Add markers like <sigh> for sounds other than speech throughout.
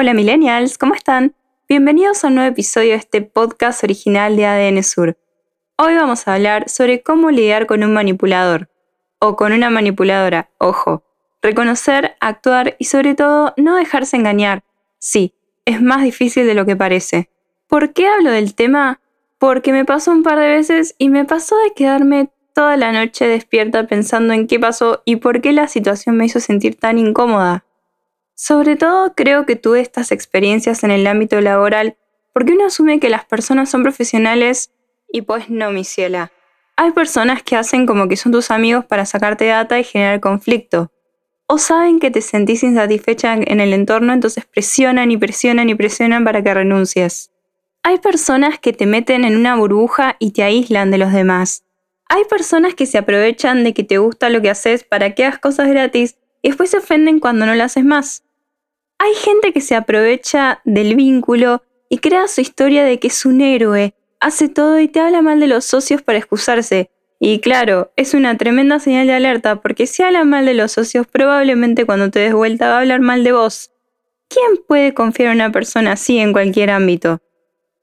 Hola millennials, ¿cómo están? Bienvenidos a un nuevo episodio de este podcast original de ADN Sur. Hoy vamos a hablar sobre cómo lidiar con un manipulador o con una manipuladora, ojo, reconocer, actuar y sobre todo no dejarse engañar. Sí, es más difícil de lo que parece. ¿Por qué hablo del tema? Porque me pasó un par de veces y me pasó de quedarme toda la noche despierta pensando en qué pasó y por qué la situación me hizo sentir tan incómoda. Sobre todo creo que tuve estas experiencias en el ámbito laboral porque uno asume que las personas son profesionales y pues no, mi ciela. Hay personas que hacen como que son tus amigos para sacarte data y generar conflicto. O saben que te sentís insatisfecha en el entorno, entonces presionan y presionan y presionan para que renuncies. Hay personas que te meten en una burbuja y te aíslan de los demás. Hay personas que se aprovechan de que te gusta lo que haces para que hagas cosas gratis y después se ofenden cuando no lo haces más. Hay gente que se aprovecha del vínculo y crea su historia de que es un héroe, hace todo y te habla mal de los socios para excusarse. Y claro, es una tremenda señal de alerta porque si habla mal de los socios probablemente cuando te des vuelta va a hablar mal de vos. ¿Quién puede confiar en una persona así en cualquier ámbito?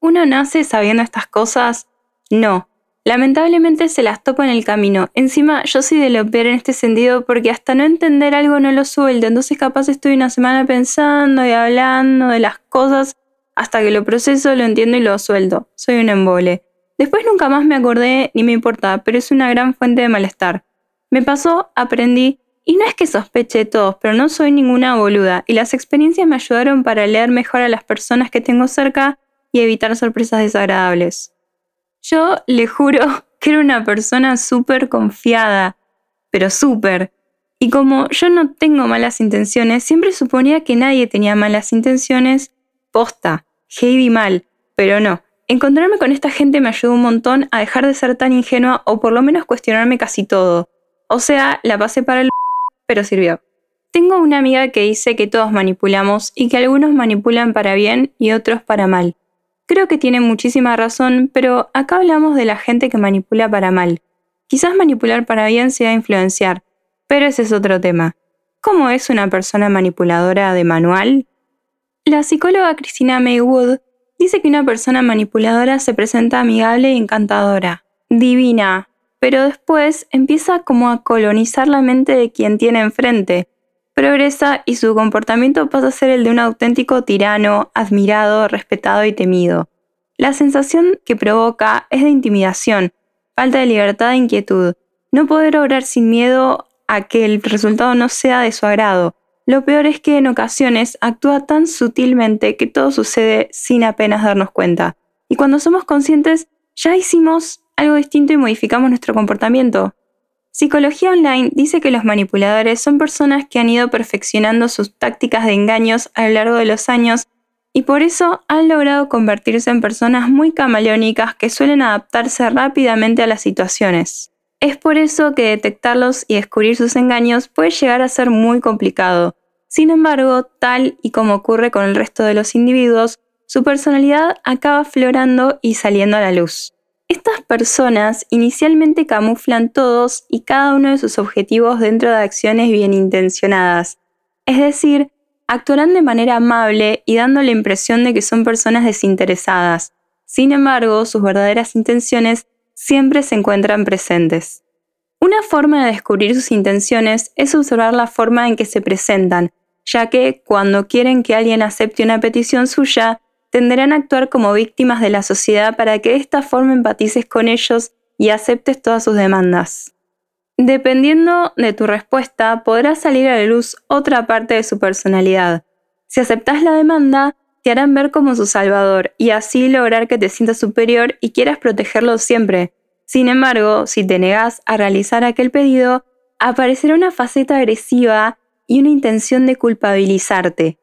¿Uno nace sabiendo estas cosas? No, Lamentablemente se las topo en el camino. Encima yo soy de lo peor en este sentido porque hasta no entender algo no lo suelto. Entonces capaz estoy una semana pensando y hablando de las cosas hasta que lo proceso, lo entiendo y lo suelto. Soy un embole. Después nunca más me acordé ni me importa, pero es una gran fuente de malestar. Me pasó, aprendí, y no es que sospeche de todos, pero no soy ninguna boluda, y las experiencias me ayudaron para leer mejor a las personas que tengo cerca y evitar sorpresas desagradables. Yo le juro <laughs> que era una persona súper confiada, pero súper. Y como yo no tengo malas intenciones, siempre suponía que nadie tenía malas intenciones. Posta, heavy mal, pero no. Encontrarme con esta gente me ayudó un montón a dejar de ser tan ingenua o por lo menos cuestionarme casi todo. O sea, la pasé para el <laughs> pero sirvió. Tengo una amiga que dice que todos manipulamos y que algunos manipulan para bien y otros para mal. Creo que tiene muchísima razón, pero acá hablamos de la gente que manipula para mal. Quizás manipular para bien sea influenciar, pero ese es otro tema. ¿Cómo es una persona manipuladora de manual? La psicóloga Christina Maywood dice que una persona manipuladora se presenta amigable y encantadora, divina, pero después empieza como a colonizar la mente de quien tiene enfrente, progresa y su comportamiento pasa a ser el de un auténtico tirano, admirado, respetado y temido. La sensación que provoca es de intimidación, falta de libertad e inquietud, no poder obrar sin miedo a que el resultado no sea de su agrado. Lo peor es que en ocasiones actúa tan sutilmente que todo sucede sin apenas darnos cuenta. Y cuando somos conscientes, ya hicimos algo distinto y modificamos nuestro comportamiento. Psicología Online dice que los manipuladores son personas que han ido perfeccionando sus tácticas de engaños a lo largo de los años y por eso han logrado convertirse en personas muy camaleónicas que suelen adaptarse rápidamente a las situaciones. Es por eso que detectarlos y descubrir sus engaños puede llegar a ser muy complicado. Sin embargo, tal y como ocurre con el resto de los individuos, su personalidad acaba aflorando y saliendo a la luz. Estas personas inicialmente camuflan todos y cada uno de sus objetivos dentro de acciones bien intencionadas, es decir, actuarán de manera amable y dando la impresión de que son personas desinteresadas. Sin embargo, sus verdaderas intenciones siempre se encuentran presentes. Una forma de descubrir sus intenciones es observar la forma en que se presentan, ya que cuando quieren que alguien acepte una petición suya, tenderán a actuar como víctimas de la sociedad para que de esta forma empatices con ellos y aceptes todas sus demandas. Dependiendo de tu respuesta, podrá salir a la luz otra parte de su personalidad. Si aceptas la demanda, te harán ver como su salvador y así lograr que te sientas superior y quieras protegerlo siempre. Sin embargo, si te negas a realizar aquel pedido, aparecerá una faceta agresiva y una intención de culpabilizarte.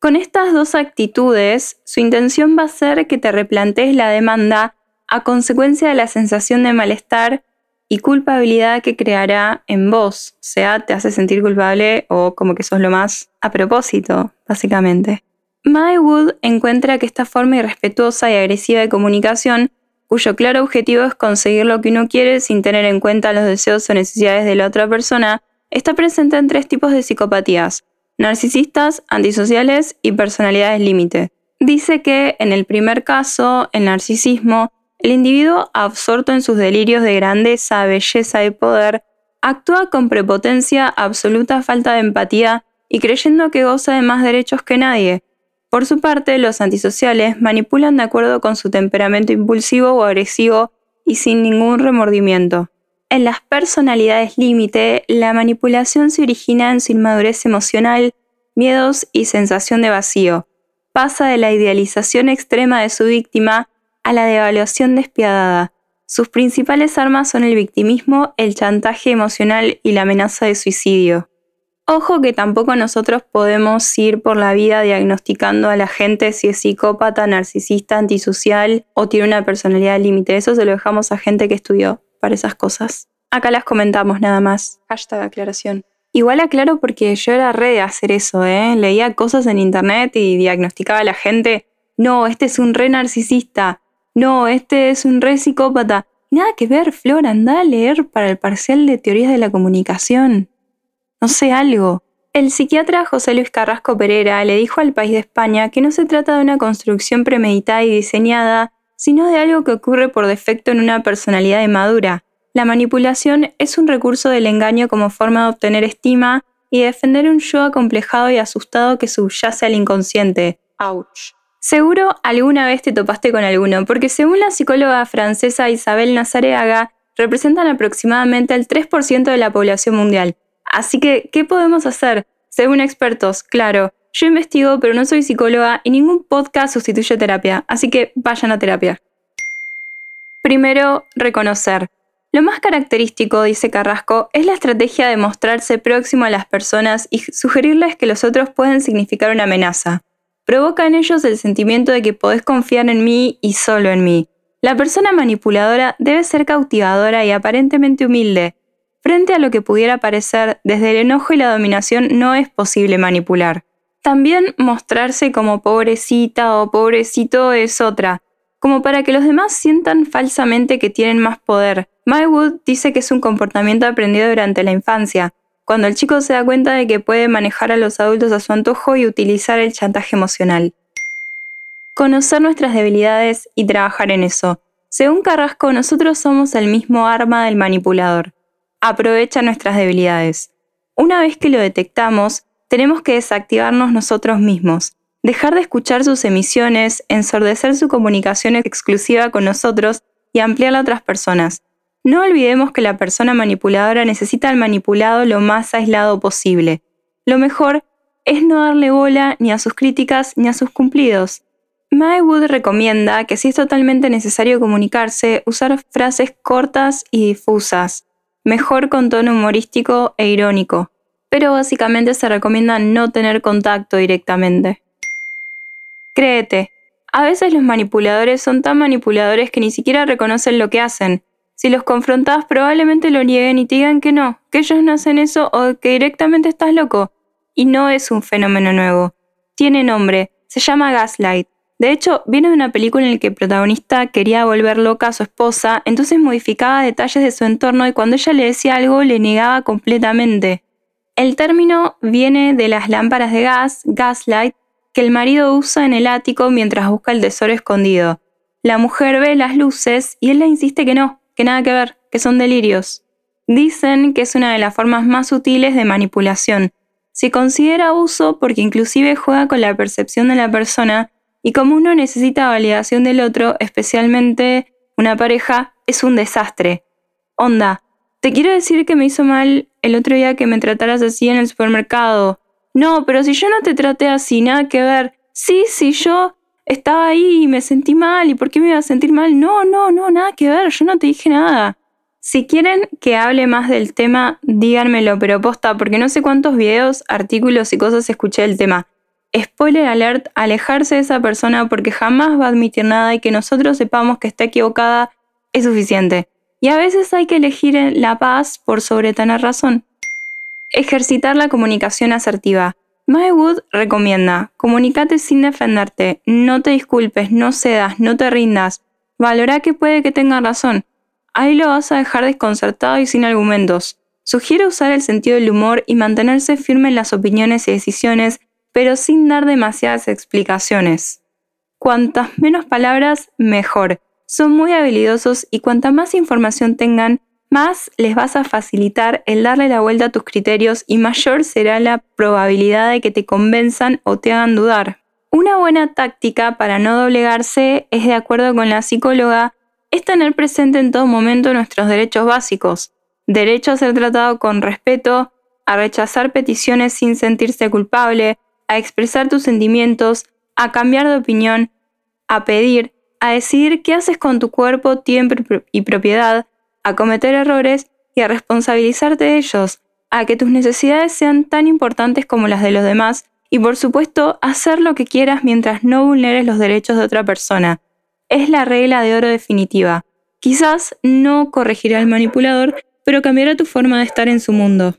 Con estas dos actitudes, su intención va a ser que te replantees la demanda a consecuencia de la sensación de malestar y culpabilidad que creará en vos, sea, te hace sentir culpable o como que sos lo más a propósito, básicamente. Wood encuentra que esta forma irrespetuosa y agresiva de comunicación, cuyo claro objetivo es conseguir lo que uno quiere sin tener en cuenta los deseos o necesidades de la otra persona, está presente en tres tipos de psicopatías, narcisistas, antisociales y personalidades límite. Dice que, en el primer caso, el narcisismo, el individuo, absorto en sus delirios de grandeza, belleza y poder, actúa con prepotencia, absoluta falta de empatía y creyendo que goza de más derechos que nadie. Por su parte, los antisociales manipulan de acuerdo con su temperamento impulsivo o agresivo y sin ningún remordimiento. En las personalidades límite, la manipulación se origina en su inmadurez emocional, miedos y sensación de vacío. Pasa de la idealización extrema de su víctima a la devaluación despiadada. Sus principales armas son el victimismo, el chantaje emocional y la amenaza de suicidio. Ojo que tampoco nosotros podemos ir por la vida diagnosticando a la gente si es psicópata, narcisista, antisocial o tiene una personalidad límite. Eso se lo dejamos a gente que estudió para esas cosas. Acá las comentamos nada más. Hashtag aclaración. Igual aclaro porque yo era re de hacer eso, ¿eh? Leía cosas en internet y diagnosticaba a la gente. No, este es un re narcisista no, este es un re psicópata. Nada que ver, Flor, anda a leer para el parcial de teorías de la comunicación. No sé algo. El psiquiatra José Luis Carrasco Pereira le dijo al país de España que no se trata de una construcción premeditada y diseñada, sino de algo que ocurre por defecto en una personalidad inmadura. La manipulación es un recurso del engaño como forma de obtener estima y defender un yo acomplejado y asustado que subyace al inconsciente. Ouch. Seguro alguna vez te topaste con alguno, porque según la psicóloga francesa Isabel Nazareaga, representan aproximadamente el 3% de la población mundial. Así que, ¿qué podemos hacer? Según expertos, claro, yo investigo, pero no soy psicóloga y ningún podcast sustituye terapia, así que vayan a terapia. Primero, reconocer. Lo más característico, dice Carrasco, es la estrategia de mostrarse próximo a las personas y sugerirles que los otros pueden significar una amenaza provoca en ellos el sentimiento de que podés confiar en mí y solo en mí. La persona manipuladora debe ser cautivadora y aparentemente humilde. Frente a lo que pudiera parecer, desde el enojo y la dominación no es posible manipular. También mostrarse como pobrecita o pobrecito es otra, como para que los demás sientan falsamente que tienen más poder. Mywood dice que es un comportamiento aprendido durante la infancia, cuando el chico se da cuenta de que puede manejar a los adultos a su antojo y utilizar el chantaje emocional. Conocer nuestras debilidades y trabajar en eso. Según Carrasco, nosotros somos el mismo arma del manipulador. Aprovecha nuestras debilidades. Una vez que lo detectamos, tenemos que desactivarnos nosotros mismos, dejar de escuchar sus emisiones, ensordecer su comunicación exclusiva con nosotros y ampliarla a otras personas. No olvidemos que la persona manipuladora necesita al manipulado lo más aislado posible. Lo mejor es no darle bola ni a sus críticas ni a sus cumplidos. Wood recomienda que si es totalmente necesario comunicarse, usar frases cortas y difusas, mejor con tono humorístico e irónico, pero básicamente se recomienda no tener contacto directamente. Créete, a veces los manipuladores son tan manipuladores que ni siquiera reconocen lo que hacen, si los confrontas probablemente lo nieguen y te digan que no, que ellos no hacen eso o que directamente estás loco. Y no es un fenómeno nuevo. Tiene nombre, se llama Gaslight. De hecho, viene de una película en la que el protagonista quería volver loca a su esposa, entonces modificaba detalles de su entorno y cuando ella le decía algo le negaba completamente. El término viene de las lámparas de gas, gaslight, que el marido usa en el ático mientras busca el tesoro escondido. La mujer ve las luces y él le insiste que no, que nada que ver, que son delirios. Dicen que es una de las formas más sutiles de manipulación. Se considera abuso porque inclusive juega con la percepción de la persona y como uno necesita validación del otro, especialmente una pareja, es un desastre. Onda, te quiero decir que me hizo mal el otro día que me trataras así en el supermercado. No, pero si yo no te traté así, nada que ver. Sí, sí, yo estaba ahí y me sentí mal, ¿y por qué me iba a sentir mal? No, no, no, nada que ver, yo no te dije nada. Si quieren que hable más del tema, díganmelo, pero posta, porque no sé cuántos videos, artículos y cosas escuché del tema. spoiler alert, alejarse de esa persona porque jamás va a admitir nada y que nosotros sepamos que está equivocada es suficiente. Y a veces hay que elegir la paz por sobre tener razón. Ejercitar la comunicación asertiva. Wood recomienda, comunícate sin defenderte, no te disculpes, no cedas, no te rindas, valora que puede que tenga razón. Ahí lo vas a dejar desconcertado y sin argumentos. Sugiere usar el sentido del humor y mantenerse firme en las opiniones y decisiones, pero sin dar demasiadas explicaciones. Cuantas menos palabras, mejor. Son muy habilidosos y cuanta más información tengan, más les vas a facilitar el darle la vuelta a tus criterios y mayor será la probabilidad de que te convenzan o te hagan dudar. Una buena táctica para no doblegarse es, de acuerdo con la psicóloga, es tener presente en todo momento nuestros derechos básicos. Derecho a ser tratado con respeto, a rechazar peticiones sin sentirse culpable, a expresar tus sentimientos, a cambiar de opinión, a pedir, a decidir qué haces con tu cuerpo, tiempo y propiedad, a cometer errores y a responsabilizarte de ellos, a que tus necesidades sean tan importantes como las de los demás y por supuesto hacer lo que quieras mientras no vulneres los derechos de otra persona. Es la regla de oro definitiva. Quizás no corregirá al manipulador, pero cambiará tu forma de estar en su mundo.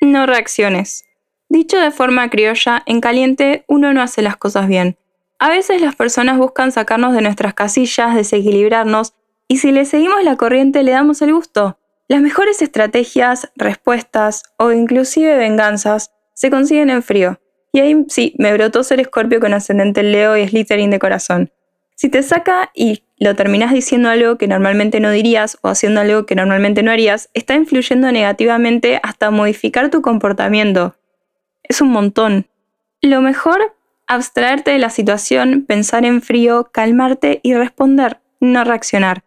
No reacciones. Dicho de forma criolla, en caliente uno no hace las cosas bien. A veces las personas buscan sacarnos de nuestras casillas, desequilibrarnos y si le seguimos la corriente le damos el gusto. Las mejores estrategias, respuestas o inclusive venganzas se consiguen en frío. Y ahí sí, me brotó ser escorpio con ascendente Leo y Slytherin de corazón. Si te saca y lo terminas diciendo algo que normalmente no dirías o haciendo algo que normalmente no harías, está influyendo negativamente hasta modificar tu comportamiento. Es un montón. Lo mejor, abstraerte de la situación, pensar en frío, calmarte y responder, no reaccionar.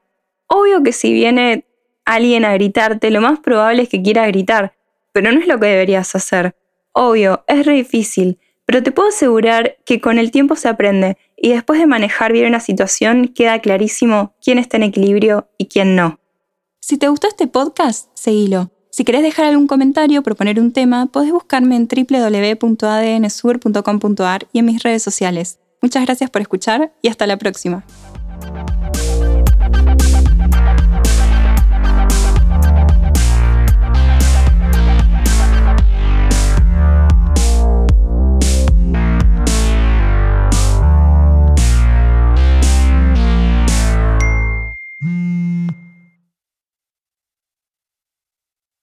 Obvio que si viene alguien a gritarte, lo más probable es que quiera gritar, pero no es lo que deberías hacer. Obvio, es re difícil, pero te puedo asegurar que con el tiempo se aprende y después de manejar bien una situación queda clarísimo quién está en equilibrio y quién no. Si te gustó este podcast, seguilo. Si querés dejar algún comentario o proponer un tema, podés buscarme en www.adnsur.com.ar y en mis redes sociales. Muchas gracias por escuchar y hasta la próxima.